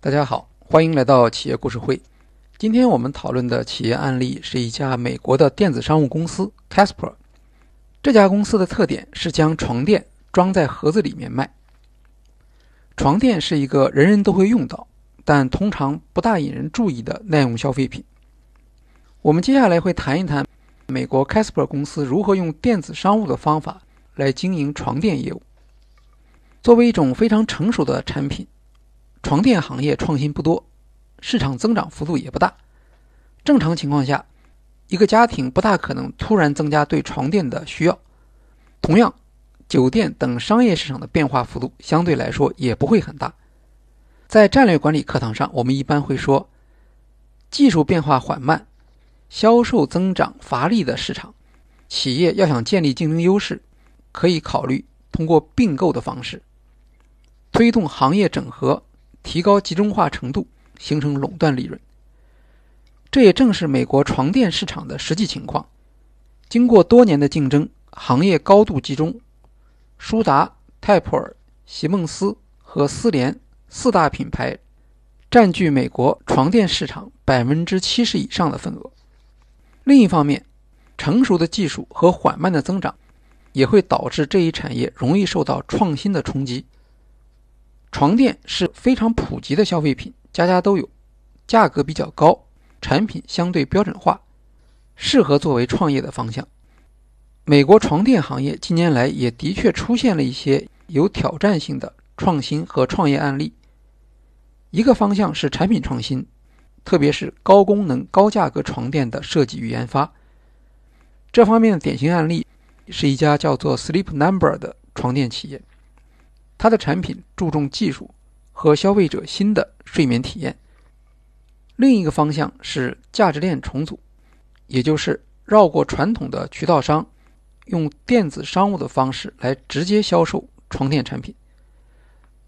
大家好，欢迎来到企业故事会。今天我们讨论的企业案例是一家美国的电子商务公司 Casper。这家公司的特点是将床垫装在盒子里面卖。床垫是一个人人都会用到，但通常不大引人注意的耐用消费品。我们接下来会谈一谈美国 Casper 公司如何用电子商务的方法来经营床垫业务。作为一种非常成熟的产品，床垫行业创新不多，市场增长幅度也不大。正常情况下，一个家庭不大可能突然增加对床垫的需要。同样，酒店等商业市场的变化幅度相对来说也不会很大。在战略管理课堂上，我们一般会说，技术变化缓慢、销售增长乏力的市场，企业要想建立竞争优势，可以考虑通过并购的方式。推动行业整合，提高集中化程度，形成垄断利润。这也正是美国床垫市场的实际情况。经过多年的竞争，行业高度集中，舒达、泰普尔、席梦思和思联四大品牌占据美国床垫市场百分之七十以上的份额。另一方面，成熟的技术和缓慢的增长，也会导致这一产业容易受到创新的冲击。床垫是非常普及的消费品，家家都有，价格比较高，产品相对标准化，适合作为创业的方向。美国床垫行业近年来也的确出现了一些有挑战性的创新和创业案例。一个方向是产品创新，特别是高功能、高价格床垫的设计与研发。这方面的典型案例是一家叫做 Sleep Number 的床垫企业。它的产品注重技术和消费者新的睡眠体验。另一个方向是价值链重组，也就是绕过传统的渠道商，用电子商务的方式来直接销售床垫产品。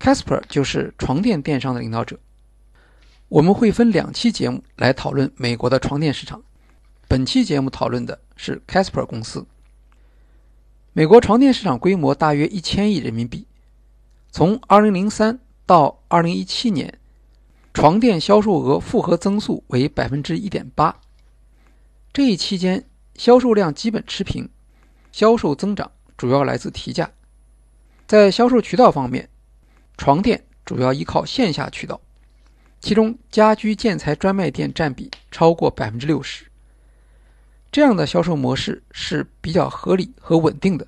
Casper 就是床垫电商的领导者。我们会分两期节目来讨论美国的床垫市场。本期节目讨论的是 Casper 公司。美国床垫市场规模大约一千亿人民币。从2003到2017年，床垫销售额复合增速为百分之一点八。这一期间，销售量基本持平，销售增长主要来自提价。在销售渠道方面，床垫主要依靠线下渠道，其中家居建材专卖店占比超过百分之六十。这样的销售模式是比较合理和稳定的，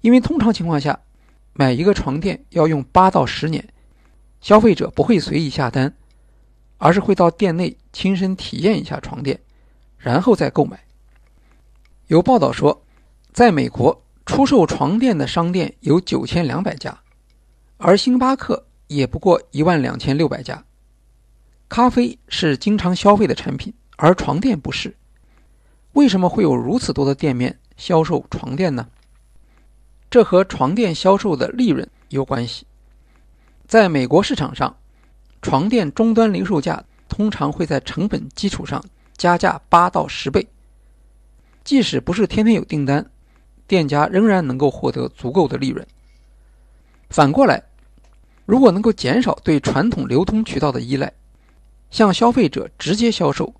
因为通常情况下。买一个床垫要用八到十年，消费者不会随意下单，而是会到店内亲身体验一下床垫，然后再购买。有报道说，在美国出售床垫的商店有九千两百家，而星巴克也不过一万两千六百家。咖啡是经常消费的产品，而床垫不是。为什么会有如此多的店面销售床垫呢？这和床垫销售的利润有关系。在美国市场上，床垫终端零售价通常会在成本基础上加价八到十倍。即使不是天天有订单，店家仍然能够获得足够的利润。反过来，如果能够减少对传统流通渠道的依赖，向消费者直接销售，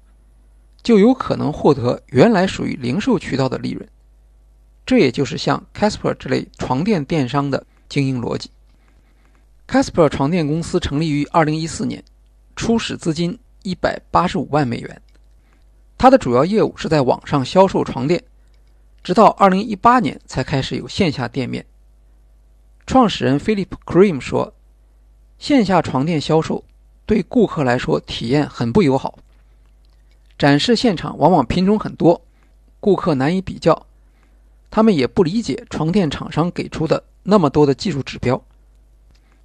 就有可能获得原来属于零售渠道的利润。这也就是像 Casper 这类床垫电商的经营逻辑。Casper 床垫公司成立于2014年，初始资金185万美元。它的主要业务是在网上销售床垫，直到2018年才开始有线下店面。创始人 Philip Cream 说：“线下床垫销售对顾客来说体验很不友好，展示现场往往品种很多，顾客难以比较。”他们也不理解床垫厂商给出的那么多的技术指标，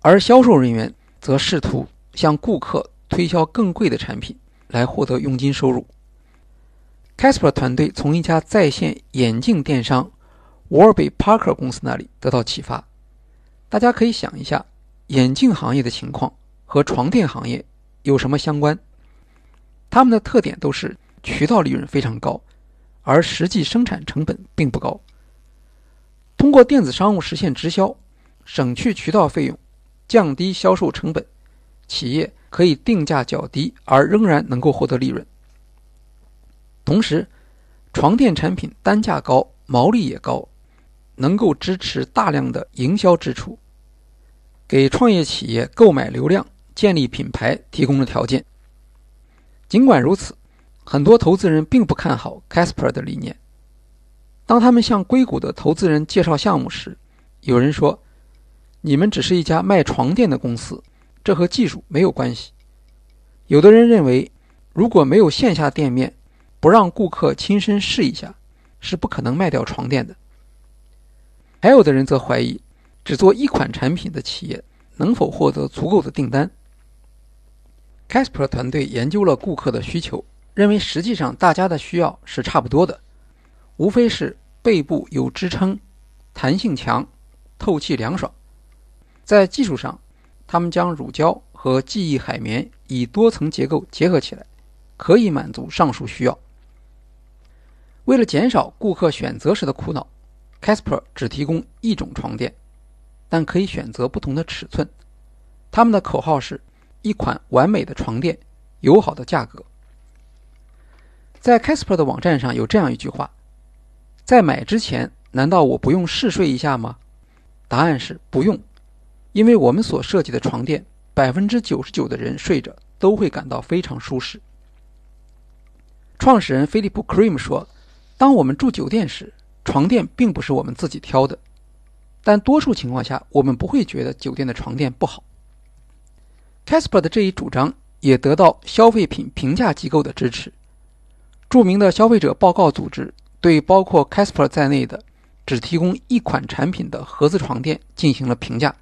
而销售人员则试图向顾客推销更贵的产品来获得佣金收入。Casper 团队从一家在线眼镜电商 Warby Parker 公司那里得到启发。大家可以想一下，眼镜行业的情况和床垫行业有什么相关？他们的特点都是渠道利润非常高，而实际生产成本并不高。通过电子商务实现直销，省去渠道费用，降低销售成本，企业可以定价较低而仍然能够获得利润。同时，床垫产品单价高，毛利也高，能够支持大量的营销支出，给创业企业购买流量、建立品牌提供了条件。尽管如此，很多投资人并不看好 Casper 的理念。当他们向硅谷的投资人介绍项目时，有人说：“你们只是一家卖床垫的公司，这和技术没有关系。”有的人认为，如果没有线下店面，不让顾客亲身试一下，是不可能卖掉床垫的。还有的人则怀疑，只做一款产品的企业能否获得足够的订单。Casper 团队研究了顾客的需求，认为实际上大家的需要是差不多的，无非是背部有支撑、弹性强、透气凉爽。在技术上，他们将乳胶和记忆海绵以多层结构结合起来，可以满足上述需要。为了减少顾客选择时的苦恼，Casper 只提供一种床垫，但可以选择不同的尺寸。他们的口号是。一款完美的床垫，友好的价格。在 Casper 的网站上有这样一句话：“在买之前，难道我不用试睡一下吗？”答案是不用，因为我们所设计的床垫，百分之九十九的人睡着都会感到非常舒适。创始人菲利普· Cream 说：“当我们住酒店时，床垫并不是我们自己挑的，但多数情况下，我们不会觉得酒店的床垫不好。” Casper 的这一主张也得到消费品评价机构的支持。著名的消费者报告组织对包括 Casper 在内的只提供一款产品的盒子床垫进行了评价，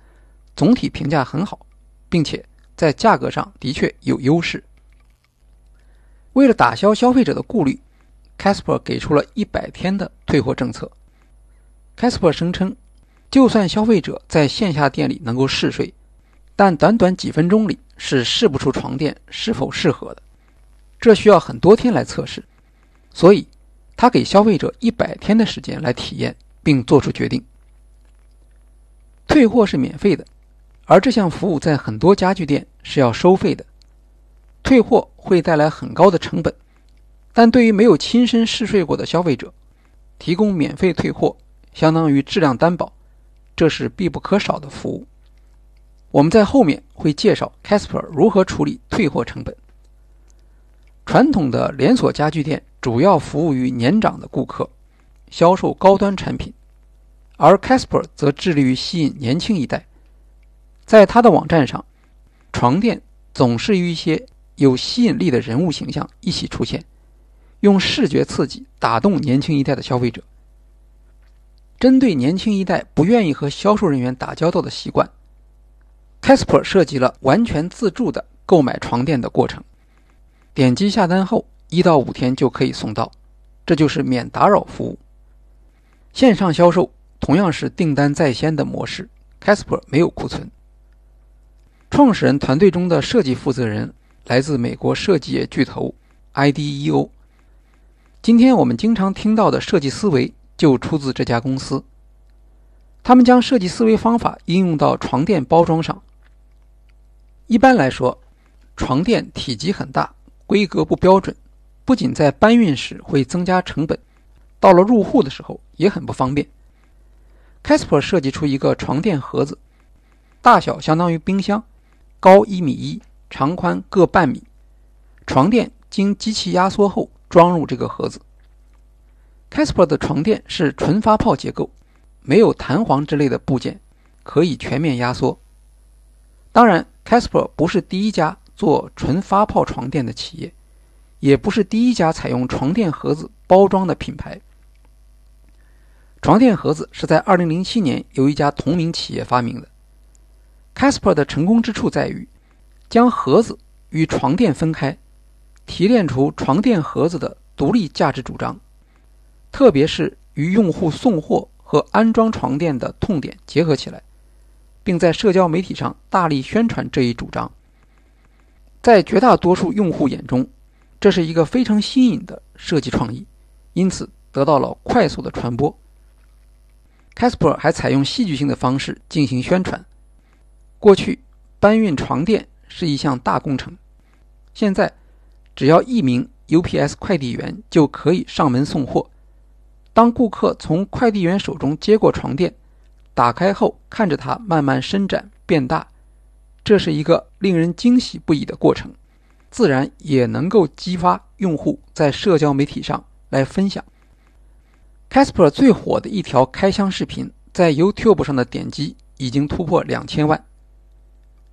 总体评价很好，并且在价格上的确有优势。为了打消消费者的顾虑，Casper 给出了一百天的退货政策。Casper 声称，就算消费者在线下店里能够试睡。但短短几分钟里是试不出床垫是否适合的，这需要很多天来测试，所以他给消费者一百天的时间来体验并做出决定。退货是免费的，而这项服务在很多家具店是要收费的。退货会带来很高的成本，但对于没有亲身试睡过的消费者，提供免费退货相当于质量担保，这是必不可少的服务。我们在后面会介绍 Casper 如何处理退货成本。传统的连锁家具店主要服务于年长的顾客，销售高端产品，而 Casper 则致力于吸引年轻一代。在他的网站上，床垫总是与一些有吸引力的人物形象一起出现，用视觉刺激打动年轻一代的消费者。针对年轻一代不愿意和销售人员打交道的习惯。Casper 设计了完全自助的购买床垫的过程，点击下单后一到五天就可以送到，这就是免打扰服务。线上销售同样是订单在先的模式，Casper 没有库存。创始人团队中的设计负责人来自美国设计业巨头 IDEO。今天我们经常听到的设计思维就出自这家公司，他们将设计思维方法应用到床垫包装上。一般来说，床垫体积很大，规格不标准，不仅在搬运时会增加成本，到了入户的时候也很不方便。Casper 设计出一个床垫盒子，大小相当于冰箱，高一米一，长宽各半米。床垫经机器压缩后装入这个盒子。Casper 的床垫是纯发泡结构，没有弹簧之类的部件，可以全面压缩。当然。Casper 不是第一家做纯发泡床垫的企业，也不是第一家采用床垫盒子包装的品牌。床垫盒子是在2007年由一家同名企业发明的。Casper 的成功之处在于将盒子与床垫分开，提炼出床垫盒子的独立价值主张，特别是与用户送货和安装床垫的痛点结合起来。并在社交媒体上大力宣传这一主张，在绝大多数用户眼中，这是一个非常新颖的设计创意，因此得到了快速的传播。Casper 还采用戏剧性的方式进行宣传。过去，搬运床垫是一项大工程。现在，只要一名 UPS 快递员就可以上门送货。当顾客从快递员手中接过床垫，打开后看着它慢慢伸展变大，这是一个令人惊喜不已的过程，自然也能够激发用户在社交媒体上来分享。Casper 最火的一条开箱视频，在 YouTube 上的点击已经突破两千万。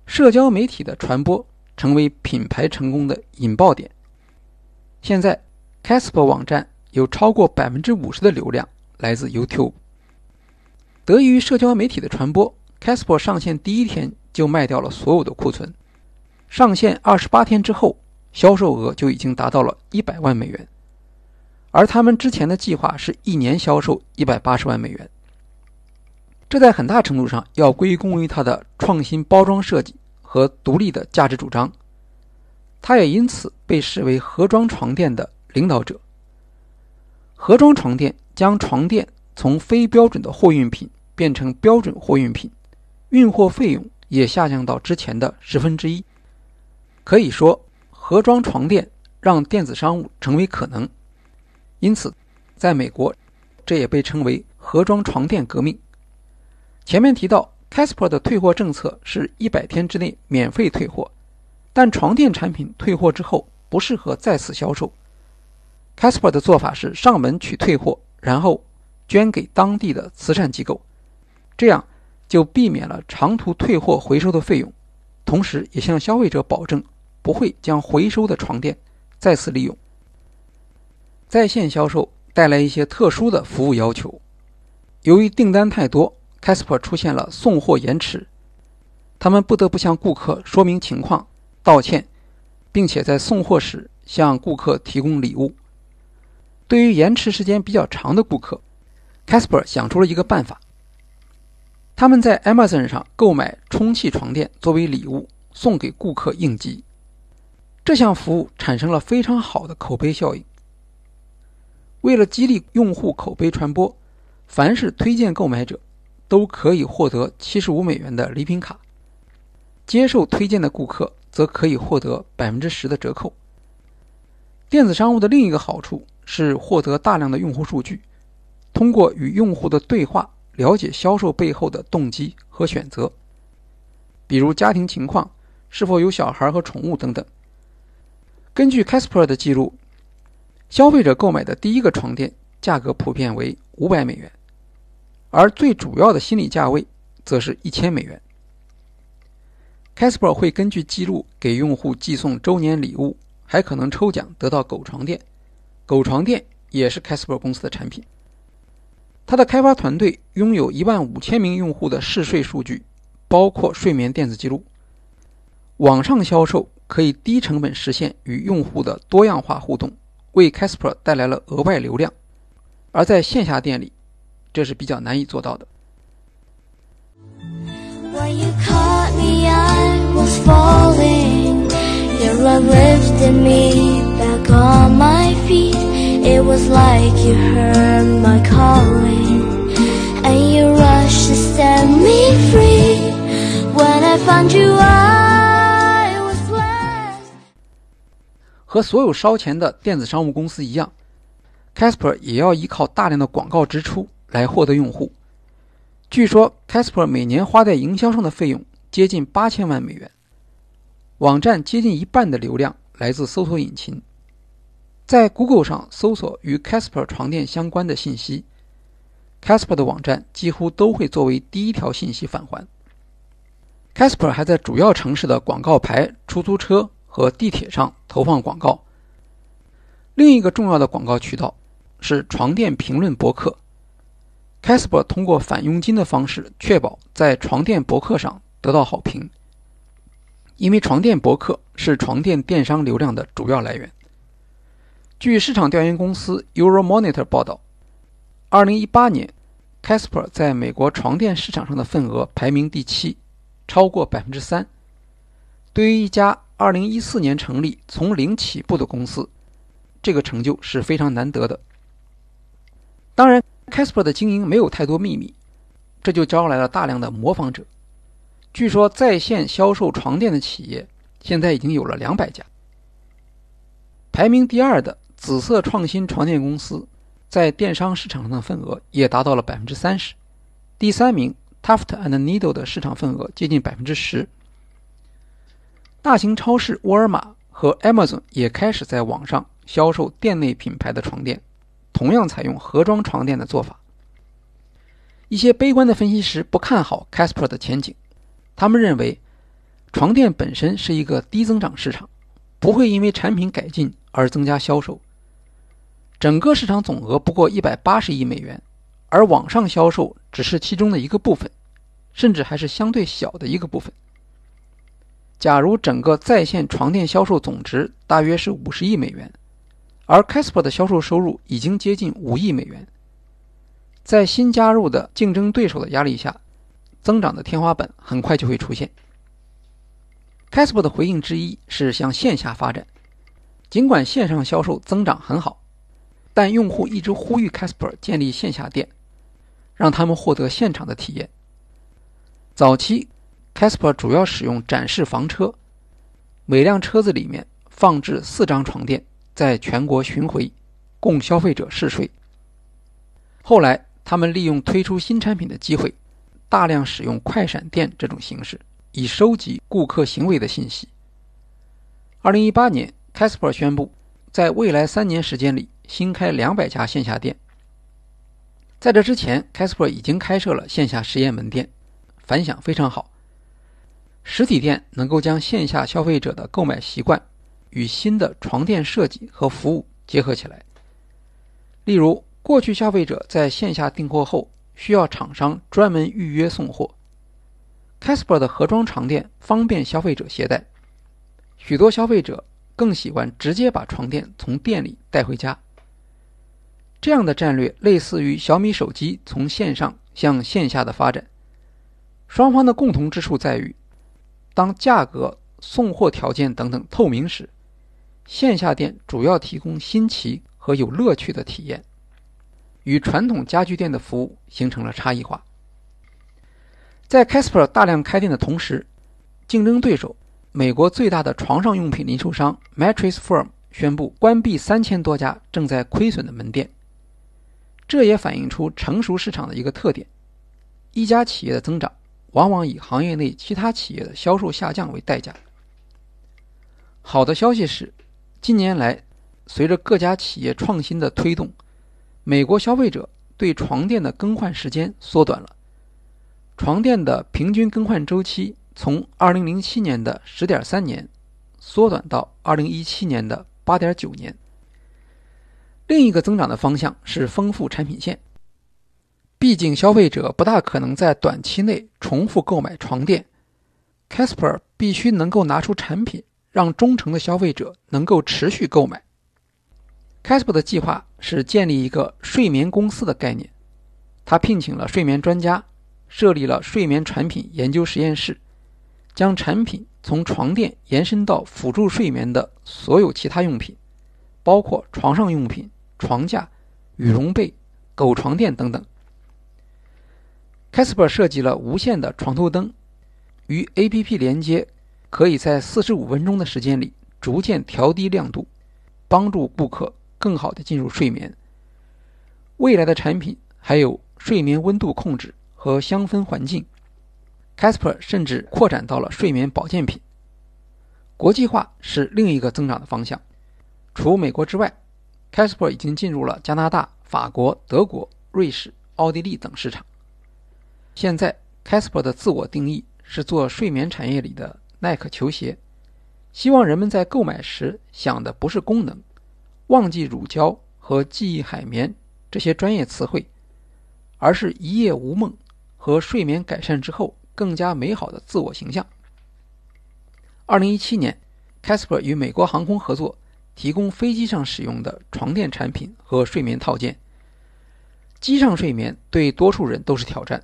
社交媒体的传播成为品牌成功的引爆点。现在，Casper 网站有超过百分之五十的流量来自 YouTube。得益于社交媒体的传播，Casper 上线第一天就卖掉了所有的库存。上线二十八天之后，销售额就已经达到了一百万美元。而他们之前的计划是一年销售一百八十万美元，这在很大程度上要归功于它的创新包装设计和独立的价值主张。它也因此被视为盒装床垫的领导者。盒装床垫将床垫从非标准的货运品变成标准货运品，运货费用也下降到之前的十分之一。可以说，盒装床垫让电子商务成为可能。因此，在美国，这也被称为“盒装床垫革命”。前面提到，Casper 的退货政策是一百天之内免费退货，但床垫产品退货之后不适合再次销售。Casper 的做法是上门取退货，然后捐给当地的慈善机构，这样就避免了长途退货回收的费用，同时也向消费者保证不会将回收的床垫再次利用。在线销售带来一些特殊的服务要求。由于订单太多，Casper 出现了送货延迟，他们不得不向顾客说明情况、道歉，并且在送货时向顾客提供礼物。对于延迟时间比较长的顾客，Casper 想出了一个办法：他们在 Amazon 上购买充气床垫作为礼物送给顾客应急。这项服务产生了非常好的口碑效应。为了激励用户口碑传播，凡是推荐购买者都可以获得七十五美元的礼品卡，接受推荐的顾客则可以获得百分之十的折扣。电子商务的另一个好处是获得大量的用户数据，通过与用户的对话了解销售背后的动机和选择，比如家庭情况、是否有小孩和宠物等等。根据 Casper 的记录。消费者购买的第一个床垫价格普遍为五百美元，而最主要的心理价位则是一千美元。Casper 会根据记录给用户寄送周年礼物，还可能抽奖得到狗床垫。狗床垫也是 Casper 公司的产品。它的开发团队拥有一万五千名用户的嗜睡数据，包括睡眠电子记录。网上销售可以低成本实现与用户的多样化互动。为 Casper 带来了额外流量，而在线下店里，这是比较难以做到的。和所有烧钱的电子商务公司一样，Casper 也要依靠大量的广告支出来获得用户。据说，Casper 每年花在营销上的费用接近八千万美元。网站接近一半的流量来自搜索引擎，在 Google 上搜索与 Casper 床垫相关的信息，Casper 的网站几乎都会作为第一条信息返还。Casper 还在主要城市的广告牌、出租车。和地铁上投放广告。另一个重要的广告渠道是床垫评论博客。Casper 通过返佣金的方式确保在床垫博客上得到好评，因为床垫博客是床垫电商流量的主要来源。据市场调研公司 Euromonitor 报道，2018年，Casper 在美国床垫市场上的份额排名第七，超过百分之三。对于一家二零一四年成立、从零起步的公司，这个成就是非常难得的。当然，Casper 的经营没有太多秘密，这就招来了大量的模仿者。据说，在线销售床垫的企业现在已经有了两百家。排名第二的紫色创新床垫公司，在电商市场上的份额也达到了百分之三十。第三名 Tuft and Needle 的市场份额接近百分之十。大型超市沃尔玛和 Amazon 也开始在网上销售店内品牌的床垫，同样采用盒装床垫的做法。一些悲观的分析师不看好 Casper 的前景，他们认为床垫本身是一个低增长市场，不会因为产品改进而增加销售。整个市场总额不过一百八十亿美元，而网上销售只是其中的一个部分，甚至还是相对小的一个部分。假如整个在线床垫销售总值大约是五十亿美元，而 Casper 的销售收入已经接近五亿美元，在新加入的竞争对手的压力下，增长的天花板很快就会出现。Casper 的回应之一是向线下发展，尽管线上销售增长很好，但用户一直呼吁 Casper 建立线下店，让他们获得现场的体验。早期。Casper 主要使用展示房车，每辆车子里面放置四张床垫，在全国巡回，供消费者试睡。后来，他们利用推出新产品的机会，大量使用快闪店这种形式，以收集顾客行为的信息。二零一八年，Casper 宣布，在未来三年时间里新开两百家线下店。在这之前，Casper 已经开设了线下实验门店，反响非常好。实体店能够将线下消费者的购买习惯与新的床垫设计和服务结合起来。例如，过去消费者在线下订货后需要厂商专门预约送货，Casper 的盒装床垫方便消费者携带，许多消费者更喜欢直接把床垫从店里带回家。这样的战略类似于小米手机从线上向线下的发展，双方的共同之处在于。当价格、送货条件等等透明时，线下店主要提供新奇和有乐趣的体验，与传统家具店的服务形成了差异化。在 Casper 大量开店的同时，竞争对手美国最大的床上用品零售商 Mattress Firm 宣布关闭三千多家正在亏损的门店。这也反映出成熟市场的一个特点：一家企业的增长。往往以行业内其他企业的销售下降为代价。好的消息是，近年来随着各家企业创新的推动，美国消费者对床垫的更换时间缩短了。床垫的平均更换周期从2007年的10.3年缩短到2017年的8.9年。另一个增长的方向是丰富产品线。毕竟，消费者不大可能在短期内重复购买床垫，Casper 必须能够拿出产品，让忠诚的消费者能够持续购买。Casper 的计划是建立一个睡眠公司的概念，他聘请了睡眠专家，设立了睡眠产品研究实验室，将产品从床垫延伸到辅助睡眠的所有其他用品，包括床上用品、床架、羽绒被、狗床垫等等。Casper 设计了无线的床头灯，与 APP 连接，可以在45分钟的时间里逐渐调低亮度，帮助顾客更好的进入睡眠。未来的产品还有睡眠温度控制和香氛环境。Casper 甚至扩展到了睡眠保健品。国际化是另一个增长的方向。除美国之外，Casper 已经进入了加拿大、法国、德国、瑞士、奥地利等市场。现在，Casper 的自我定义是做睡眠产业里的耐克球鞋，希望人们在购买时想的不是功能，忘记乳胶和记忆海绵这些专业词汇，而是一夜无梦和睡眠改善之后更加美好的自我形象。二零一七年，Casper 与美国航空合作，提供飞机上使用的床垫产品和睡眠套件。机上睡眠对多数人都是挑战。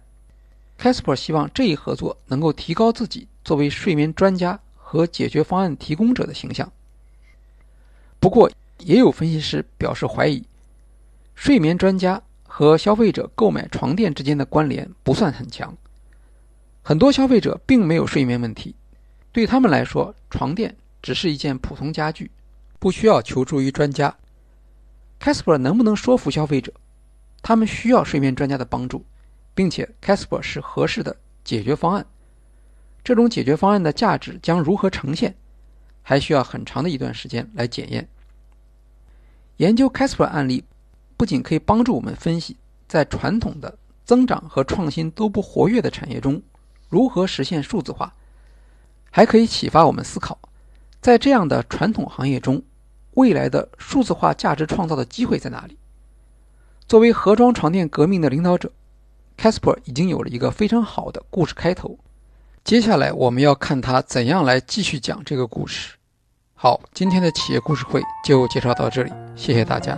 Casper 希望这一合作能够提高自己作为睡眠专家和解决方案提供者的形象。不过，也有分析师表示怀疑，睡眠专家和消费者购买床垫之间的关联不算很强。很多消费者并没有睡眠问题，对他们来说，床垫只是一件普通家具，不需要求助于专家。Casper 能不能说服消费者？他们需要睡眠专家的帮助，并且 Casper 是合适的解决方案。这种解决方案的价值将如何呈现，还需要很长的一段时间来检验。研究 Casper 案例，不仅可以帮助我们分析在传统的增长和创新都不活跃的产业中如何实现数字化，还可以启发我们思考，在这样的传统行业中，未来的数字化价值创造的机会在哪里？作为盒装床垫革命的领导者，Casper 已经有了一个非常好的故事开头。接下来我们要看他怎样来继续讲这个故事。好，今天的企业故事会就介绍到这里，谢谢大家。